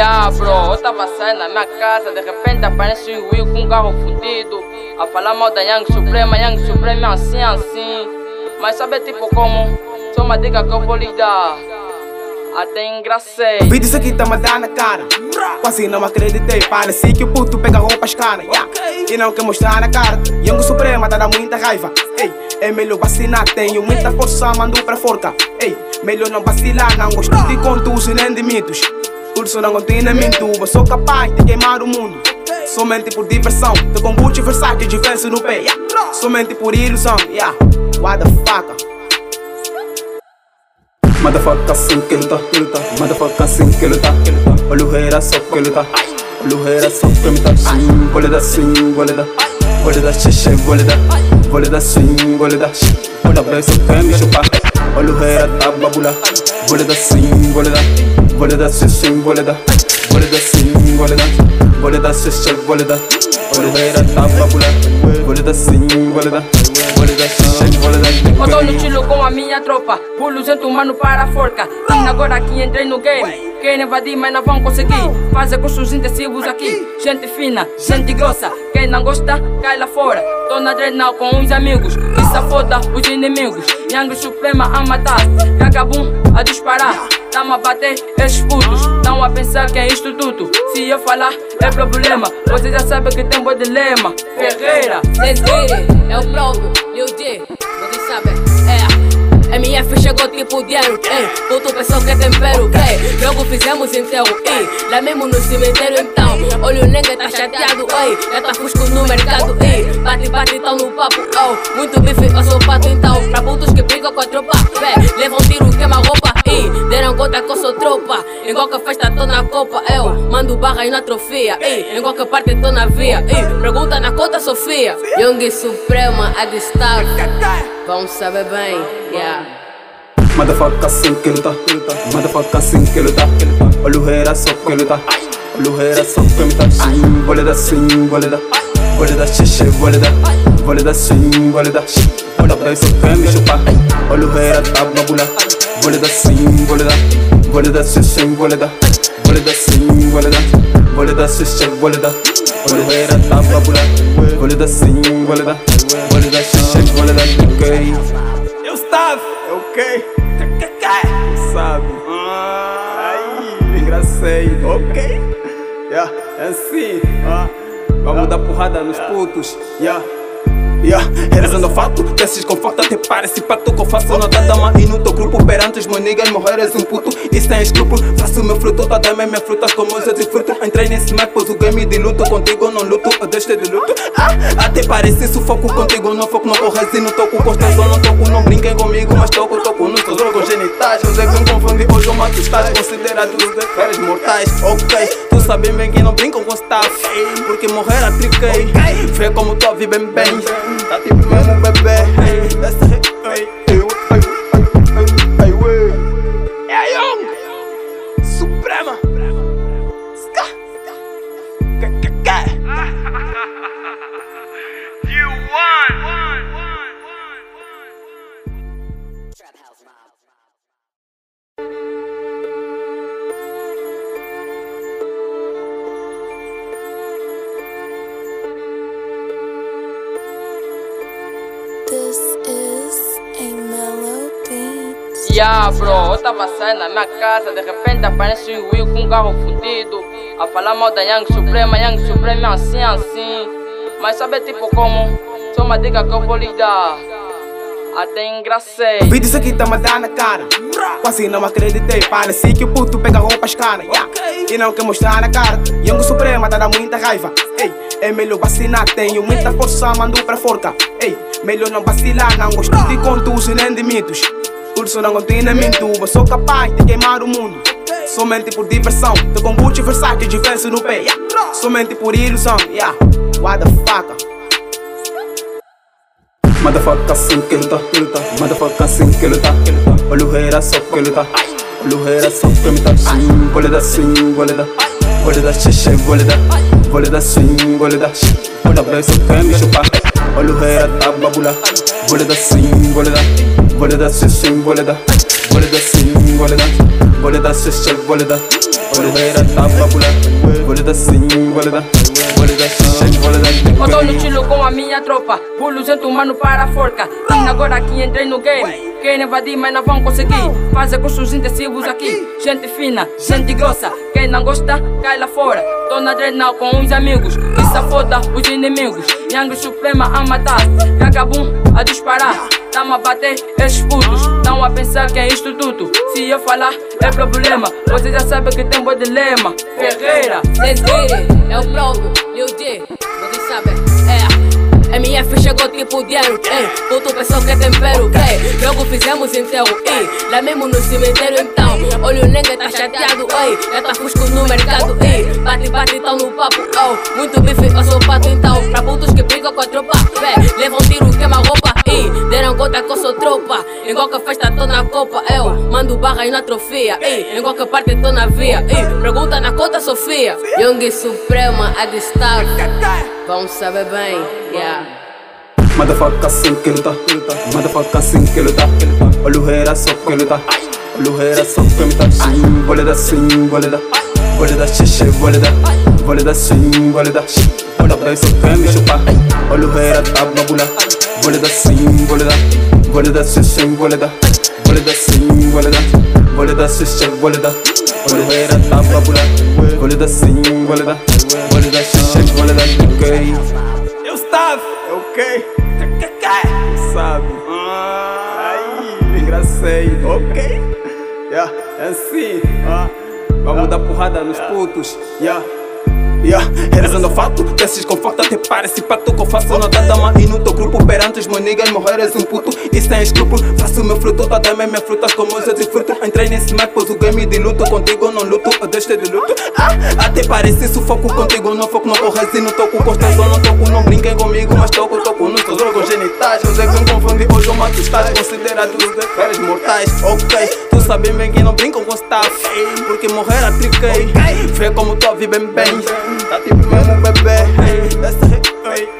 Yeah, bro, eu tava saindo na minha casa, de repente aparece o Will com um carro fudido. A falar mal da Young Suprema, Young Suprema é assim, assim. Mas sabe tipo como? Só uma dica que eu vou lhe dar. Até engracei. Vi dizer que tá dar na cara. Quase não acreditei, parece que o puto pega roupas caras. Yeah. E não quer mostrar na cara. Young Suprema tá dando muita raiva. Ei, é melhor vacinar, tenho muita força, mando pra forca. Ei, melhor não vacilar, não gosto de contos nem de mitos. Curso não continha mintuba, sou capaz de queimar o mundo. Somente por diversão, tô com Gucci Versace de vence no pé. Yeah. Somente por ilusão, yeah. What the fuck? Motherfucker assim que luta, luta Motherfucker assim que luta Olha o rei só que luta Olha o rei só que luta vou lhe dar Vou lhe dar xixi, swing, vou lhe dar Olha bem, só quer me chupar Olha o rei tá babula Vou lhe dar swing, vou lhe dar Vou lhe dar xixi, vou lhe dar Vou lhe dar swing, vou lhe dar Vou lhe dar xixi, vou lhe dar Olha o rei tá Vou lhe dar xixi, vou lhe dar Eu tô no estilo com a minha tropa, pulo cento mano para a forca. E agora que entrei no game, querem invadir, mas não vão conseguir. Fazer cursos intensivos aqui, gente fina, gente grossa. Quem não gosta, cai lá fora. Tô na adrenal com uns amigos, e safoda os inimigos. Yang Suprema a matar, Gagabum a disparar. Tamo a bater esses putos, tão a pensar que é isto tudo. Se eu falar, é problema. Você já sabe que tem bom dilema. Ferreira, Let's é o próprio vocês sabem, é MF chegou tipo dinheiro, ei. Puto pensou que é tempero, ei. Logo fizemos enterro, ei. Lá mesmo no cemitério então. Olha o nengue tá chateado, ei. Já tá fusco no mercado, ei. Bate, bate, tão no papo, oh. Muito bife, eu sou pato então. Pra putos que brigam com a tropa, vé Levam tiro, queima roupa, ei. Deram conta que eu sou tropa. Em qualquer festa tô na copa, eu Mando barra e na trofia, ei Em qualquer parte tô na via, ei Pergunta na conta Sofia. Young Suprema, a destaque Vão saber bem, yeah. Motherfucker assim que luta, motherfucker assim que luta Olha o rei só que luta Olha o rei só que vou lhe dar Vou lhe dar xixi, swing, vou lhe dar Olha bem, só quer me chupar Olha o rei tá babula. Dar Vou lhe dar xixi, vou dar Vou lhe dar xixi, vou lhe dar Olha o rei tá lhe dar Vou lhe dar xixi, dar Ok Eu estava, ok? Tu sabe? Aí, engracei, ok? Yeah, é assim, ah. Vamos dar porrada nos putos, yeah. Yeah, realizando o fato, desses conforto até parece pato que eu faço nota dama e no teu grupo perante os meus niggas morreres um puto. E sem escrúpulo faço meu fruto, toda minha minha frutas como eu de fruto. Entrei nesse mar, pôs o game de luto contigo não luto, eu deixo de luto. Ah, até parece sufoco contigo não foco, não corres e não toco construção, não toco, não brinquem comigo mas toco, toco nos teus órgãos genitais. Não sei quem confunde, hoje eu mato estás considerado os mortais, ok tu sabes bem que não brincam com staff porque morrer a triquei vê como tu vive bem bem. Tá tipo mesmo bebê bro, eu tava saindo na minha casa, de repente aparece o Will com um carro fudido. A falar mal da Young Suprema, Young Suprema é assim, assim. Mas sabe tipo como? Só uma dica que eu vou lhe dar. Até engracei. Vi dizer que tá me dar na cara Quase não acreditei, parece que o puto pega roupas caras yeah. E não quer mostrar na cara Young Suprema tá dando muita raiva Ei, é melhor vacinar, tenho muita força, mando pra forca Ei, melhor não vacilar, não gosto de contos e nem de mitos Curso não continha mintuba, sou capaz de queimar o mundo Somente por diversão, Gucci Versace de vence no pé yeah. Somente por ilusão, yeah. What the fuck? Motherfucker assim que luta, motherfucker assim que luta Olha o rei só que luta Olha o rei só que vou lhe dar Vou lhe dar xixi, swing, vou lhe dar Olha bem, só quer me chupar Olha o rei tá babula Vou lhe dar swing, vou lhe dar Vou lhe dar xixi, vou lhe dar Vou lhe dar swing, vou lhe dar Vou lhe dar xixi, vou lhe dar Oluheira tá babula Vole da sim, vole da Vole da xixi, vole da Eu tô no tiro com a minha tropa, pulo junto mano para a forca. E agora que entrei no game, quem invadir mas não vão conseguir. Fazer cursos intensivos aqui, gente fina, gente grossa. Quem não gosta, cai lá fora. Tô na drena com uns amigos, se foda os inimigos. Yang Suprema a matar, Gagabum a disparar. Tamo a bater esses putos, tão a pensar que é isto tudo. Se eu falar, é problema. Você já sabe que tem bom dilema. Ferreira. Let's get it, é o próprio Lil J, vocês sabem, é. MF chegou tipo dinheiro, ei Puto pessoal que é tempero, ei. Jogo fizemos enterro, ei. Lá mesmo no cemitério então. Olha o nenga tá chateado, ei. Já tá fusco no mercado, ei. Bate, bate, tão no papo, oh. Muito bife, eu sou pato então. Pra putos que brigam com a tropa, vé Levam tiro, queima roupa, ei Deram conta que eu sou tropa. Em qualquer festa tô na copa, eu Mando barras na trofia, ei Em qualquer parte tô na via, ei Pergunta na conta Sofia. Young Suprema, a Gustavo Vão saber bem, yeah. Motherfucker assim que luta Motherfucker assim que luta Oluheira só que luta Oluheira só que me tá Sim, vole da sim, vole da Vole da xixi, vole da sim, vole da Vole da só quer me chupar Oluheira tá babula Vole da sim, vole da Vole da xixi, vole da Vole da sim, vole da Vole da xixi, vole da Oluheira tá babula Vole da sim, vole da Vole da xixi, vole da Ok Eu estava, ok? Sabe? Aí, engracei, ok? Yeah, é assim, ah. Vamos dar porrada nos putos, yeah. Yeah, realizando o fato, desses conforto até parece pato. Que eu faço na dama e no teu grupo perante os meus niggas morreres um puto. E sem escrúpulo faço meu fruto, tá dando minhas frutas como eu de fruto entrei nesse Mac, pôs o game de luto contigo não luto, eu deixei de luto. Ah, até parece sufoco contigo não foco, não corres e não toco construção, não toco, não brinquem comigo mas toco, toco nos teus órgãos genitais eu sei que me confundi, hoje eu mato estás considerados deveres mortais, ok tu sabes bem que não brincam com staff porque morrer a triquei vê como tua vida bem bem tá tipo mesmo um bebê essa é